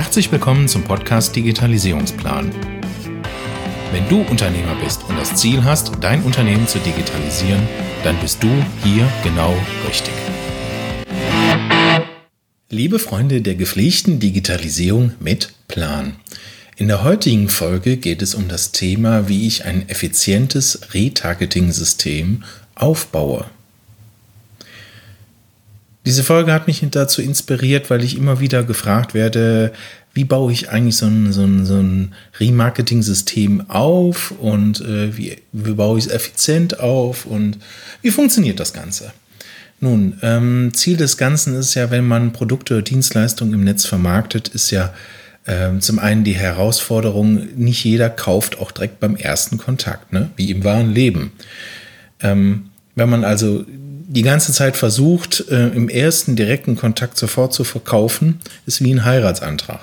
Herzlich willkommen zum Podcast Digitalisierungsplan. Wenn du Unternehmer bist und das Ziel hast, dein Unternehmen zu digitalisieren, dann bist du hier genau richtig. Liebe Freunde der gepflegten Digitalisierung mit Plan. In der heutigen Folge geht es um das Thema, wie ich ein effizientes Retargeting-System aufbaue. Diese Folge hat mich dazu inspiriert, weil ich immer wieder gefragt werde, wie baue ich eigentlich so ein, so ein, so ein Remarketing-System auf und äh, wie, wie baue ich es effizient auf und wie funktioniert das Ganze? Nun, ähm, Ziel des Ganzen ist ja, wenn man Produkte oder Dienstleistungen im Netz vermarktet, ist ja ähm, zum einen die Herausforderung, nicht jeder kauft auch direkt beim ersten Kontakt, ne? wie im wahren Leben. Ähm, wenn man also die ganze Zeit versucht, äh, im ersten direkten Kontakt sofort zu verkaufen, ist wie ein Heiratsantrag.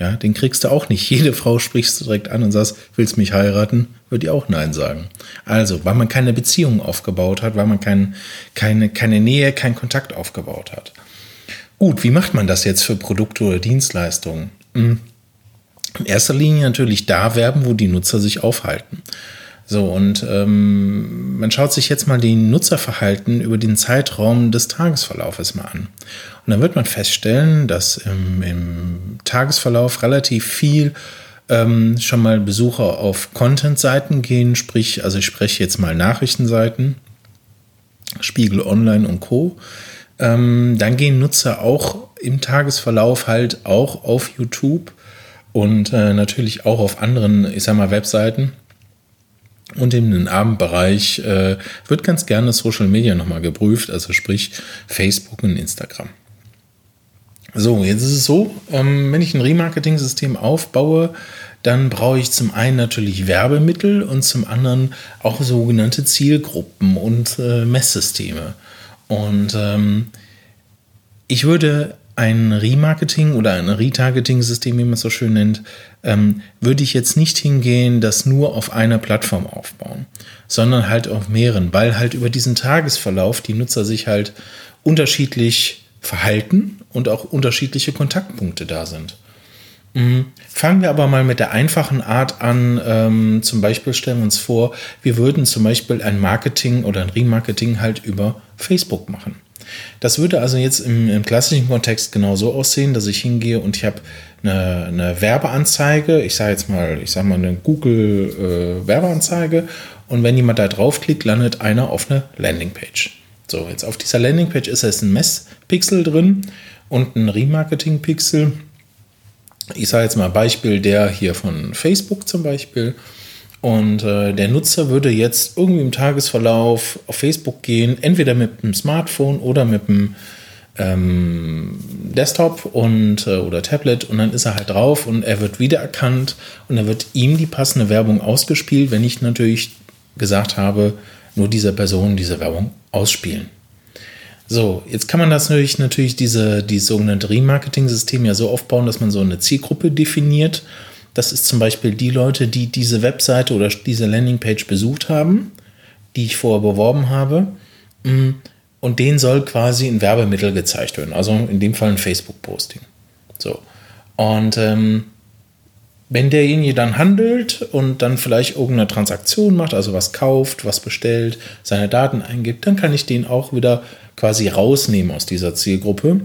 Ja, den kriegst du auch nicht. Jede Frau sprichst du direkt an und sagst, willst mich heiraten? Wird die auch Nein sagen. Also, weil man keine Beziehung aufgebaut hat, weil man kein, keine, keine Nähe, keinen Kontakt aufgebaut hat. Gut, wie macht man das jetzt für Produkte oder Dienstleistungen? Hm. In erster Linie natürlich da werben, wo die Nutzer sich aufhalten. So, und ähm, man schaut sich jetzt mal die Nutzerverhalten über den Zeitraum des Tagesverlaufes mal an. Und dann wird man feststellen, dass im, im Tagesverlauf relativ viel ähm, schon mal Besucher auf Content-Seiten gehen, sprich, also ich spreche jetzt mal Nachrichtenseiten, Spiegel Online und Co. Ähm, dann gehen Nutzer auch im Tagesverlauf halt auch auf YouTube und äh, natürlich auch auf anderen, ich sag mal, Webseiten und in den Abendbereich äh, wird ganz gerne Social Media nochmal geprüft, also sprich Facebook und Instagram. So, jetzt ist es so, ähm, wenn ich ein Remarketing-System aufbaue, dann brauche ich zum einen natürlich Werbemittel und zum anderen auch sogenannte Zielgruppen und äh, Messsysteme. Und ähm, ich würde ein Remarketing oder ein Retargeting-System, wie man es so schön nennt, ähm, würde ich jetzt nicht hingehen, das nur auf einer Plattform aufbauen, sondern halt auf mehreren, weil halt über diesen Tagesverlauf die Nutzer sich halt unterschiedlich verhalten und auch unterschiedliche Kontaktpunkte da sind. Mhm. Fangen wir aber mal mit der einfachen Art an. Ähm, zum Beispiel stellen wir uns vor, wir würden zum Beispiel ein Marketing oder ein Remarketing halt über Facebook machen. Das würde also jetzt im, im klassischen Kontext genau so aussehen, dass ich hingehe und ich habe eine, eine, Werbeanzeige, ich sage jetzt mal, ich sage mal eine Google äh, und wenn jemand da draufklickt, landet einer auf einer Landingpage. So, jetzt auf dieser Landingpage ist jetzt ein Messpixel drin und ein Remarketing-Pixel. Ich sage jetzt mal Beispiel der hier von Facebook zum Beispiel. Und äh, der Nutzer würde jetzt irgendwie im Tagesverlauf auf Facebook gehen, entweder mit dem Smartphone oder mit dem ähm, Desktop und äh, oder Tablet und dann ist er halt drauf und er wird wiedererkannt und dann wird ihm die passende Werbung ausgespielt, wenn ich natürlich gesagt habe, nur dieser Person diese Werbung ausspielen. So, jetzt kann man das natürlich, natürlich diese, die sogenannte Remarketing-System ja so aufbauen, dass man so eine Zielgruppe definiert das ist zum Beispiel die Leute, die diese Webseite oder diese Landingpage besucht haben, die ich vorher beworben habe. Mm, und denen soll quasi ein Werbemittel gezeigt werden. Also in dem Fall ein Facebook-Posting. So. Und ähm, wenn derjenige dann handelt und dann vielleicht irgendeine Transaktion macht, also was kauft, was bestellt, seine Daten eingibt, dann kann ich den auch wieder quasi rausnehmen aus dieser Zielgruppe,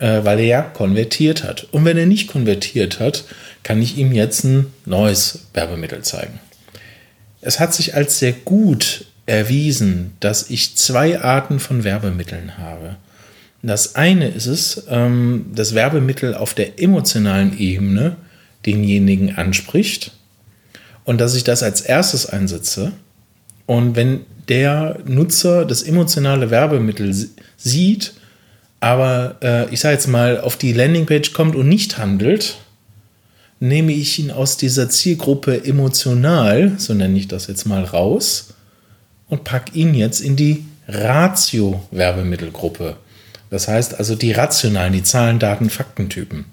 äh, weil er ja konvertiert hat. Und wenn er nicht konvertiert hat, kann ich ihm jetzt ein neues Werbemittel zeigen. Es hat sich als sehr gut erwiesen, dass ich zwei Arten von Werbemitteln habe. Das eine ist es, ähm, das Werbemittel auf der emotionalen Ebene denjenigen anspricht und dass ich das als erstes einsetze. Und wenn der Nutzer das emotionale Werbemittel sieht, aber äh, ich sage jetzt mal auf die Landingpage kommt und nicht handelt, nehme ich ihn aus dieser Zielgruppe emotional, so nenne ich das jetzt mal, raus und packe ihn jetzt in die Ratio-Werbemittelgruppe. Das heißt also die rationalen, die Zahlen, Daten, Faktentypen.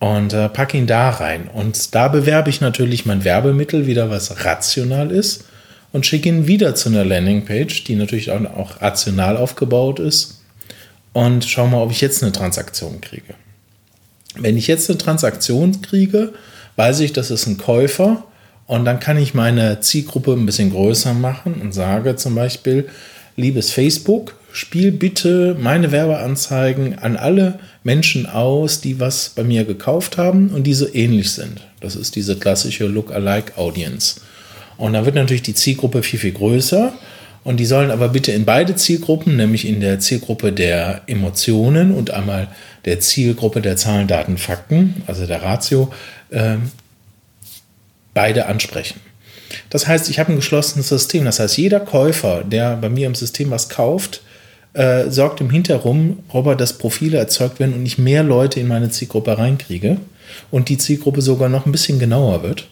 Und äh, packe ihn da rein. Und da bewerbe ich natürlich mein Werbemittel wieder, was rational ist, und schicke ihn wieder zu einer Landingpage, die natürlich auch rational aufgebaut ist. Und schau mal, ob ich jetzt eine Transaktion kriege. Wenn ich jetzt eine Transaktion kriege, weiß ich, das ist ein Käufer und dann kann ich meine Zielgruppe ein bisschen größer machen und sage zum Beispiel, liebes Facebook, spiel bitte meine Werbeanzeigen an alle Menschen aus, die was bei mir gekauft haben und die so ähnlich sind. Das ist diese klassische Look-alike-Audience. Und dann wird natürlich die Zielgruppe viel, viel größer. Und die sollen aber bitte in beide Zielgruppen, nämlich in der Zielgruppe der Emotionen und einmal der Zielgruppe der Zahlen, Daten, Fakten, also der Ratio, äh, beide ansprechen. Das heißt, ich habe ein geschlossenes System. Das heißt, jeder Käufer, der bei mir im System was kauft, äh, sorgt im Hintergrund, dass Profile erzeugt werden und ich mehr Leute in meine Zielgruppe reinkriege und die Zielgruppe sogar noch ein bisschen genauer wird.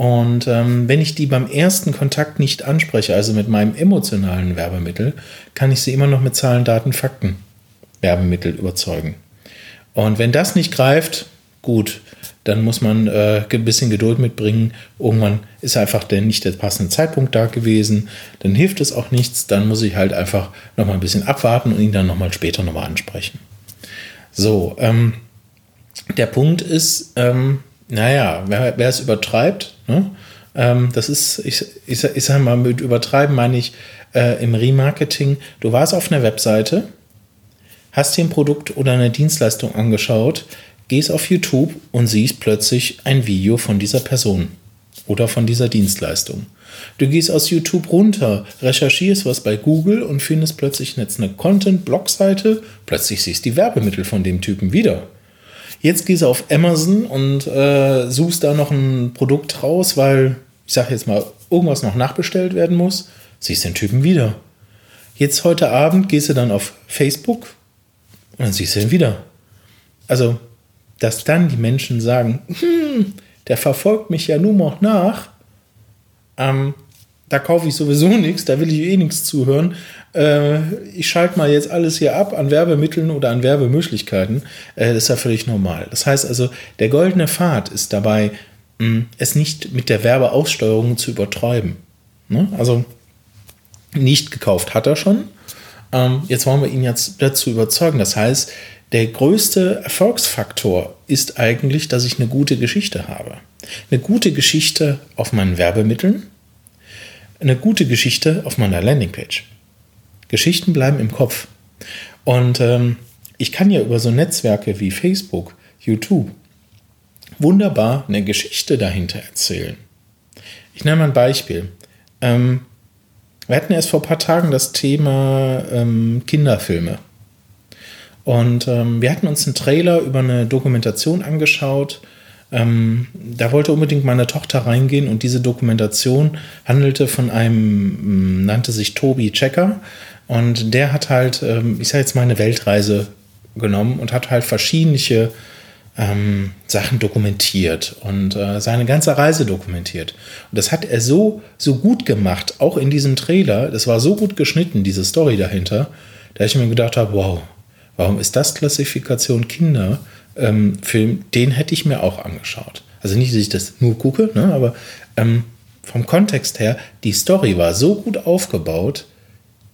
Und ähm, wenn ich die beim ersten Kontakt nicht anspreche, also mit meinem emotionalen Werbemittel, kann ich sie immer noch mit Zahlen, Daten, Fakten Werbemittel überzeugen. Und wenn das nicht greift, gut, dann muss man äh, ein bisschen Geduld mitbringen. Irgendwann ist einfach der, nicht der passende Zeitpunkt da gewesen. Dann hilft es auch nichts. Dann muss ich halt einfach noch mal ein bisschen abwarten und ihn dann noch mal später noch mal ansprechen. So, ähm, der Punkt ist, ähm, naja, wer, wer es übertreibt, ne? ähm, das ist, ich, ich, ich sage mal, mit übertreiben meine ich äh, im Remarketing. Du warst auf einer Webseite, hast dir ein Produkt oder eine Dienstleistung angeschaut, gehst auf YouTube und siehst plötzlich ein Video von dieser Person oder von dieser Dienstleistung. Du gehst aus YouTube runter, recherchierst was bei Google und findest plötzlich jetzt eine Content-Blog-Seite, plötzlich siehst du die Werbemittel von dem Typen wieder. Jetzt gehst du auf Amazon und äh, suchst da noch ein Produkt raus, weil, ich sage jetzt mal, irgendwas noch nachbestellt werden muss, siehst den Typen wieder. Jetzt heute Abend gehst du dann auf Facebook und dann siehst du ihn wieder. Also dass dann die Menschen sagen, hm, der verfolgt mich ja nur noch nach, ähm, da kaufe ich sowieso nichts, da will ich eh nichts zuhören. Äh, ich schalte mal jetzt alles hier ab an Werbemitteln oder an Werbemöglichkeiten. Äh, das ist ja völlig normal. Das heißt also, der goldene Pfad ist dabei, mh, es nicht mit der Werbeaussteuerung zu übertreiben. Ne? Also nicht gekauft hat er schon. Ähm, jetzt wollen wir ihn jetzt dazu überzeugen. Das heißt, der größte Erfolgsfaktor ist eigentlich, dass ich eine gute Geschichte habe. Eine gute Geschichte auf meinen Werbemitteln, eine gute Geschichte auf meiner Landingpage. Geschichten bleiben im Kopf. Und ähm, ich kann ja über so Netzwerke wie Facebook, YouTube wunderbar eine Geschichte dahinter erzählen. Ich nenne mal ein Beispiel. Ähm, wir hatten erst vor ein paar Tagen das Thema ähm, Kinderfilme. Und ähm, wir hatten uns einen Trailer über eine Dokumentation angeschaut. Ähm, da wollte unbedingt meine Tochter reingehen und diese Dokumentation handelte von einem, nannte sich Tobi Checker. Und der hat halt, ähm, ich sage jetzt mal, eine Weltreise genommen und hat halt verschiedene ähm, Sachen dokumentiert und äh, seine ganze Reise dokumentiert. Und das hat er so, so gut gemacht, auch in diesem Trailer. Das war so gut geschnitten, diese Story dahinter, da ich mir gedacht habe, wow, Warum ist das Klassifikation Kinderfilm? Ähm, den hätte ich mir auch angeschaut. Also nicht, dass ich das nur gucke, ne, aber ähm, vom Kontext her, die Story war so gut aufgebaut,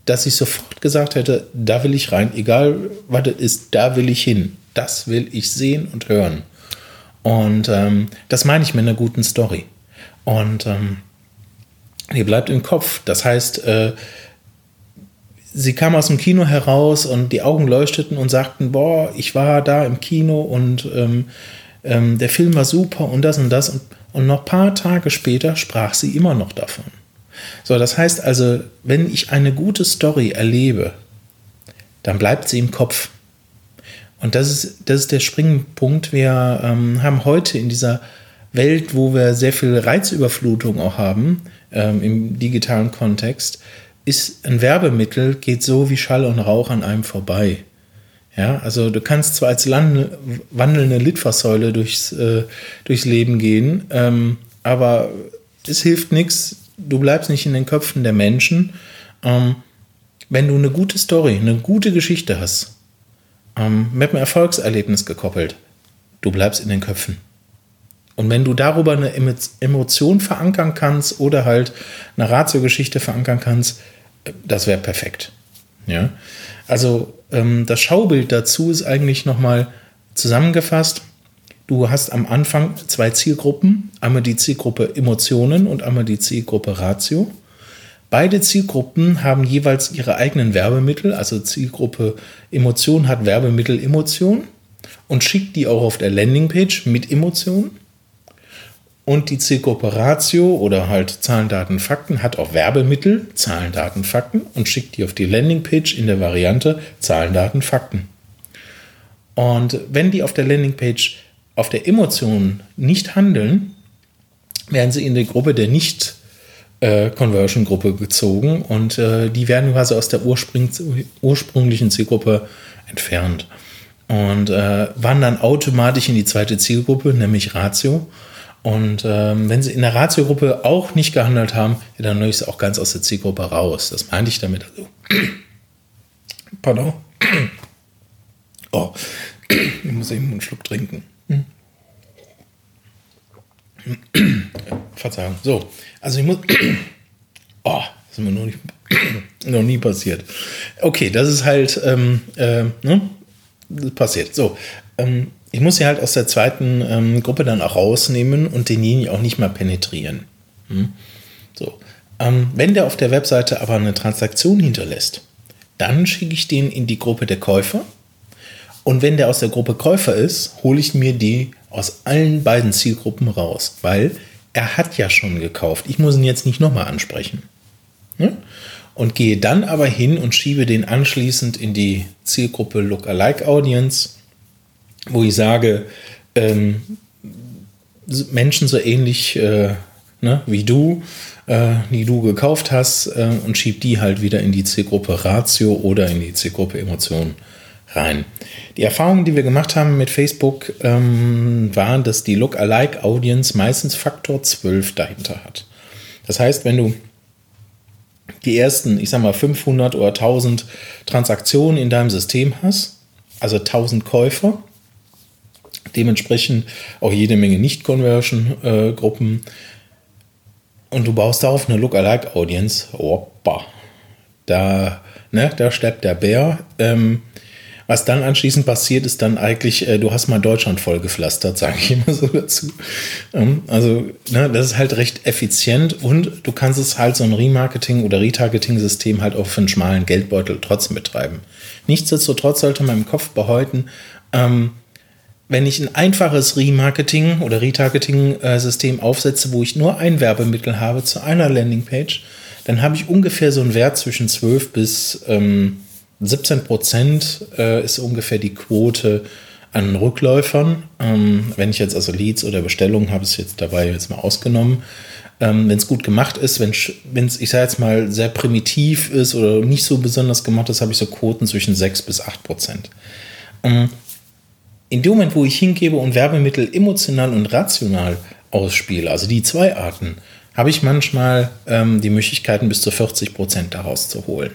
dass ich sofort gesagt hätte, da will ich rein, egal was es ist, da will ich hin. Das will ich sehen und hören. Und ähm, das meine ich mit einer guten Story. Und ähm, die bleibt im Kopf. Das heißt, äh, sie kam aus dem Kino heraus und die Augen leuchteten und sagten, boah, ich war da im Kino und ähm, ähm, der Film war super und das und das. Und, und noch ein paar Tage später sprach sie immer noch davon. So, das heißt also, wenn ich eine gute Story erlebe, dann bleibt sie im Kopf. Und das ist, das ist der Springpunkt. Wir ähm, haben heute in dieser Welt, wo wir sehr viel Reizüberflutung auch haben, ähm, im digitalen Kontext, ist ein Werbemittel, geht so wie Schall und Rauch an einem vorbei. Ja, also du kannst zwar als wandelnde Litfaßsäule durchs, äh, durchs Leben gehen, ähm, aber es hilft nichts, du bleibst nicht in den Köpfen der Menschen. Ähm, wenn du eine gute Story, eine gute Geschichte hast, ähm, mit einem Erfolgserlebnis gekoppelt, du bleibst in den Köpfen. Und wenn du darüber eine Emotion verankern kannst oder halt eine Ratio-Geschichte verankern kannst, das wäre perfekt. Ja? Also ähm, das Schaubild dazu ist eigentlich nochmal zusammengefasst. du hast am Anfang zwei Zielgruppen, einmal die Zielgruppe Emotionen und einmal die Zielgruppe Ratio. Beide Zielgruppen haben jeweils ihre eigenen Werbemittel, also Zielgruppe Emotion hat Werbemittel Emotion und schickt die auch auf der Landingpage mit Emotionen. Und die Zielgruppe Ratio oder halt Zahlen, Daten, Fakten hat auch Werbemittel, Zahlen, Daten, Fakten und schickt die auf die Landingpage in der Variante Zahlen, Daten, Fakten. Und wenn die auf der Landingpage auf der Emotion nicht handeln, werden sie in die Gruppe der nicht äh, gezogen und äh, die werden quasi aus der ursprünglichen Zielgruppe entfernt und äh, wandern automatisch in die zweite Zielgruppe, nämlich Ratio. Und ähm, wenn sie in der Ratio-Gruppe auch nicht gehandelt haben, ja, dann nehme ich sie auch ganz aus der Zielgruppe raus. Das meinte ich damit. Also, pardon. Oh, ich muss eben einen Schluck trinken. Verzeihung. So, also ich muss. Oh, das ist mir noch, nicht, noch nie passiert. Okay, das ist halt ähm, äh, ne? passiert. So, ähm, ich muss sie halt aus der zweiten ähm, Gruppe dann auch rausnehmen und denjenigen auch nicht mehr penetrieren. Hm? So, ähm, wenn der auf der Webseite aber eine Transaktion hinterlässt, dann schicke ich den in die Gruppe der Käufer. Und wenn der aus der Gruppe Käufer ist, hole ich mir die aus allen beiden Zielgruppen raus, weil er hat ja schon gekauft. Ich muss ihn jetzt nicht nochmal ansprechen. Ne? Und gehe dann aber hin und schiebe den anschließend in die Zielgruppe Lookalike Audience, wo ich sage, ähm, Menschen so ähnlich äh, ne, wie du, äh, die du gekauft hast, äh, und schieb die halt wieder in die Zielgruppe Ratio oder in die Zielgruppe Emotion rein. Die Erfahrungen, die wir gemacht haben mit Facebook, ähm, waren, dass die Look-alike-Audience meistens Faktor 12 dahinter hat. Das heißt, wenn du die ersten, ich sag mal, 500 oder 1000 Transaktionen in deinem System hast, also 1000 Käufer, dementsprechend auch jede Menge Nicht-Conversion-Gruppen, und du baust darauf eine Look-alike-Audience, Opa, da, ne, da steppt der Bär. Ähm, was dann anschließend passiert, ist dann eigentlich, äh, du hast mal Deutschland vollgepflastert, sage ich immer so dazu. Ähm, also, ne, das ist halt recht effizient und du kannst es halt so ein Remarketing- oder Retargeting-System halt auch für einen schmalen Geldbeutel trotzdem betreiben. Nichtsdestotrotz sollte man im Kopf behalten, ähm, wenn ich ein einfaches Remarketing- oder Retargeting-System aufsetze, wo ich nur ein Werbemittel habe zu einer Landingpage, dann habe ich ungefähr so einen Wert zwischen 12 bis ähm, 17 Prozent äh, ist ungefähr die Quote an Rückläufern. Ähm, wenn ich jetzt also Leads oder Bestellungen habe, ist jetzt dabei jetzt mal ausgenommen. Ähm, wenn es gut gemacht ist, wenn es, ich sage jetzt mal, sehr primitiv ist oder nicht so besonders gemacht ist, habe ich so Quoten zwischen 6 bis 8 Prozent. In dem Moment, wo ich hingebe und Werbemittel emotional und rational ausspiele, also die zwei Arten, habe ich manchmal ähm, die Möglichkeiten, bis zu 40 Prozent daraus zu holen.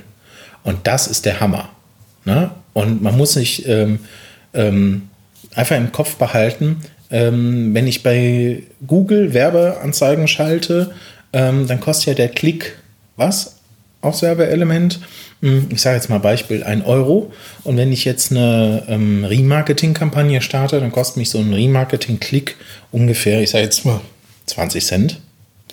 Und das ist der Hammer. Ne? Und man muss sich ähm, ähm, einfach im Kopf behalten, ähm, wenn ich bei Google Werbeanzeigen schalte, ähm, dann kostet ja der Klick was aufs Werbeelement. Hm, ich sage jetzt mal Beispiel 1 Euro. Und wenn ich jetzt eine ähm, Remarketing-Kampagne starte, dann kostet mich so ein Remarketing-Klick ungefähr, ich sage jetzt mal 20 Cent.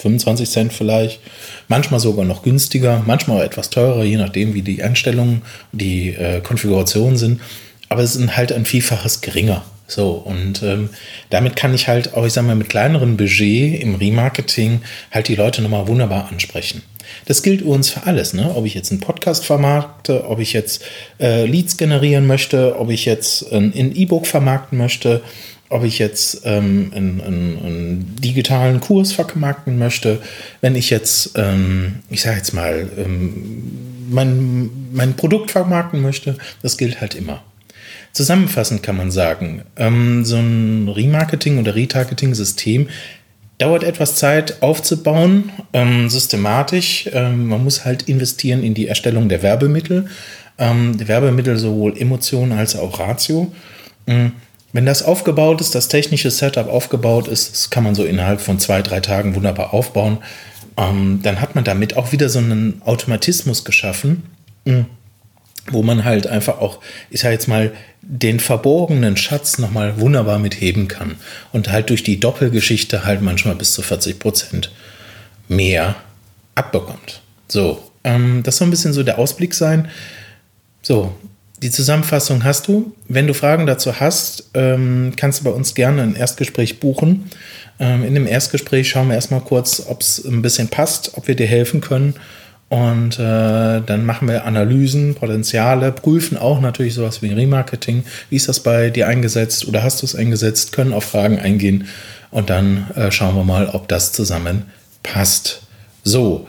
25 Cent vielleicht, manchmal sogar noch günstiger, manchmal auch etwas teurer, je nachdem, wie die Einstellungen, die äh, Konfigurationen sind. Aber es ist halt ein Vielfaches geringer. So, und ähm, damit kann ich halt auch, ich sag mal, mit kleinerem Budget im Remarketing halt die Leute nochmal wunderbar ansprechen. Das gilt übrigens für alles, ne? Ob ich jetzt einen Podcast vermarkte, ob ich jetzt äh, Leads generieren möchte, ob ich jetzt ein E-Book vermarkten möchte, ob ich jetzt ähm, einen, einen, einen, digitalen Kurs vermarkten möchte, wenn ich jetzt, ähm, ich sage jetzt mal, ähm, mein, mein Produkt vermarkten möchte, das gilt halt immer. Zusammenfassend kann man sagen, ähm, so ein Remarketing- oder Retargeting-System dauert etwas Zeit aufzubauen, ähm, systematisch. Ähm, man muss halt investieren in die Erstellung der Werbemittel. die Werbemittel sowohl Emotionen als auch Ratio. Mhm wenn das aufgebaut ist, das technische Setup aufgebaut ist, das kann man so innerhalb von zwei, drei Tagen wunderbar aufbauen, ähm, dann hat man damit auch wieder so einen Automatismus geschaffen, hm, wo man halt einfach auch, ich sag jetzt mal, den verborgenen Schatz nochmal wunderbar mitheben kann und halt durch die Doppelgeschichte halt manchmal bis zu 40 Prozent mehr abbekommt. So, ähm, das soll ein bisschen so der Ausblick sein. So, die Zusammenfassung hast du. Wenn du Fragen dazu hast, ähm, kannst du bei uns gerne ein Erstgespräch buchen. Ähm, in dem Erstgespräch schauen wir erstmal kurz, ob es ein bisschen passt, ob wir dir helfen können. Und äh, dann machen wir Analysen, Potenziale, prüfen auch natürlich sowas wie Remarketing. Wie ist das bei dir eingesetzt oder hast du es eingesetzt? Können auf Fragen eingehen und dann äh, schauen wir mal, ob das zusammen passt. So,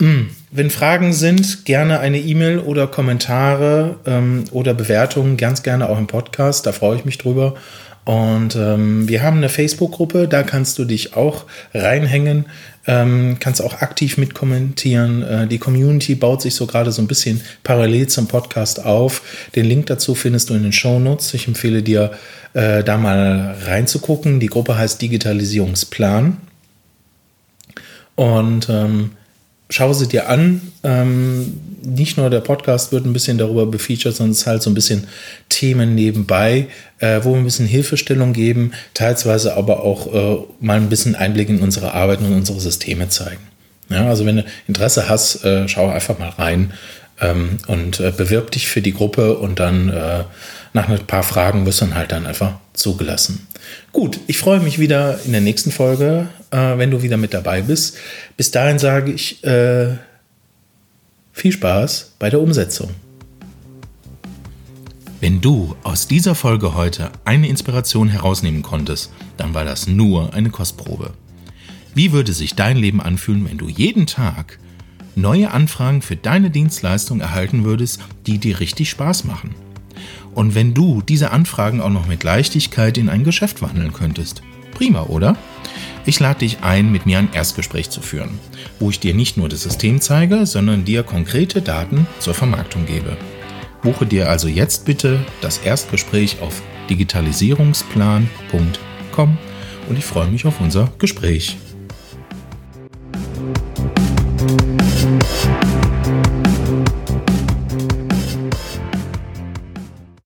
hm. wenn Fragen sind, gerne eine E-Mail oder Kommentare ähm, oder Bewertungen, ganz gerne auch im Podcast, da freue ich mich drüber. Und ähm, wir haben eine Facebook-Gruppe, da kannst du dich auch reinhängen, ähm, kannst auch aktiv mitkommentieren. Äh, die Community baut sich so gerade so ein bisschen parallel zum Podcast auf. Den Link dazu findest du in den Show Notes. Ich empfehle dir, äh, da mal reinzugucken. Die Gruppe heißt Digitalisierungsplan. Und ähm, schau sie dir an. Ähm, nicht nur der Podcast wird ein bisschen darüber befeatured, sondern es ist halt so ein bisschen Themen nebenbei, äh, wo wir ein bisschen Hilfestellung geben, teilweise aber auch äh, mal ein bisschen Einblick in unsere Arbeit und unsere Systeme zeigen. Ja, also wenn du Interesse hast, äh, schau einfach mal rein ähm, und äh, bewirb dich für die Gruppe und dann äh, nach ein paar Fragen wirst du dann halt dann einfach zugelassen. Gut, ich freue mich wieder in der nächsten Folge, äh, wenn du wieder mit dabei bist. Bis dahin sage ich äh, viel Spaß bei der Umsetzung. Wenn du aus dieser Folge heute eine Inspiration herausnehmen konntest, dann war das nur eine Kostprobe. Wie würde sich dein Leben anfühlen, wenn du jeden Tag neue Anfragen für deine Dienstleistung erhalten würdest, die dir richtig Spaß machen? Und wenn du diese Anfragen auch noch mit Leichtigkeit in ein Geschäft wandeln könntest. Prima, oder? Ich lade dich ein, mit mir ein Erstgespräch zu führen, wo ich dir nicht nur das System zeige, sondern dir konkrete Daten zur Vermarktung gebe. Buche dir also jetzt bitte das Erstgespräch auf digitalisierungsplan.com und ich freue mich auf unser Gespräch.